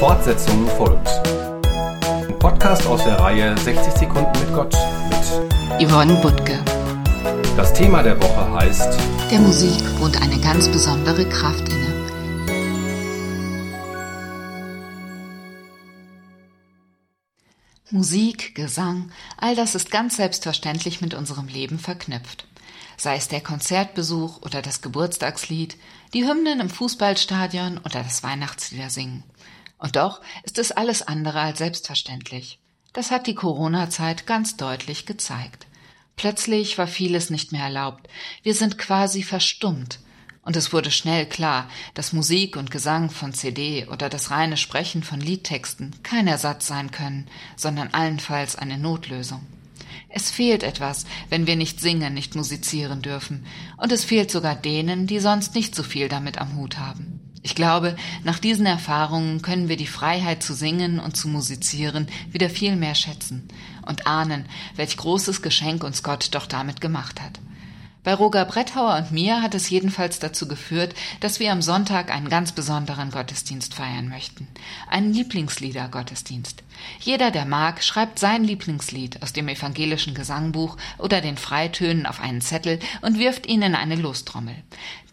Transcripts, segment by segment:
Fortsetzung folgt. Ein Podcast aus der Reihe 60 Sekunden mit Gott mit Yvonne Butke. Das Thema der Woche heißt Der Musik wohnt eine ganz besondere Kraft inne. Musik, Gesang, all das ist ganz selbstverständlich mit unserem Leben verknüpft. Sei es der Konzertbesuch oder das Geburtstagslied, die Hymnen im Fußballstadion oder das Weihnachtsliedersingen. Und doch ist es alles andere als selbstverständlich. Das hat die Corona-Zeit ganz deutlich gezeigt. Plötzlich war vieles nicht mehr erlaubt. Wir sind quasi verstummt. Und es wurde schnell klar, dass Musik und Gesang von CD oder das reine Sprechen von Liedtexten kein Ersatz sein können, sondern allenfalls eine Notlösung. Es fehlt etwas, wenn wir nicht singen, nicht musizieren dürfen, und es fehlt sogar denen, die sonst nicht so viel damit am Hut haben. Ich glaube, nach diesen Erfahrungen können wir die Freiheit zu singen und zu musizieren wieder viel mehr schätzen und ahnen, welch großes Geschenk uns Gott doch damit gemacht hat. Bei Roger Bretthauer und mir hat es jedenfalls dazu geführt, dass wir am Sonntag einen ganz besonderen Gottesdienst feiern möchten. Einen Lieblingslieder-Gottesdienst. Jeder, der mag, schreibt sein Lieblingslied aus dem evangelischen Gesangbuch oder den Freitönen auf einen Zettel und wirft ihn in eine Lostrommel.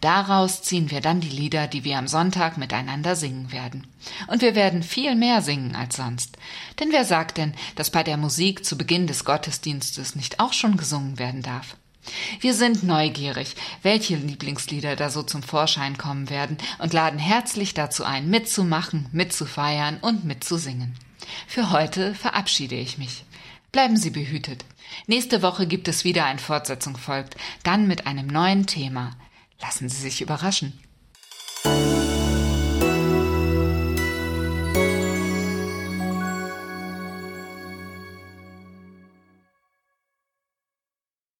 Daraus ziehen wir dann die Lieder, die wir am Sonntag miteinander singen werden. Und wir werden viel mehr singen als sonst. Denn wer sagt denn, dass bei der Musik zu Beginn des Gottesdienstes nicht auch schon gesungen werden darf? Wir sind neugierig, welche Lieblingslieder da so zum Vorschein kommen werden und laden herzlich dazu ein, mitzumachen, mitzufeiern und mitzusingen. Für heute verabschiede ich mich. Bleiben Sie behütet. Nächste Woche gibt es wieder ein Fortsetzung folgt, dann mit einem neuen Thema. Lassen Sie sich überraschen.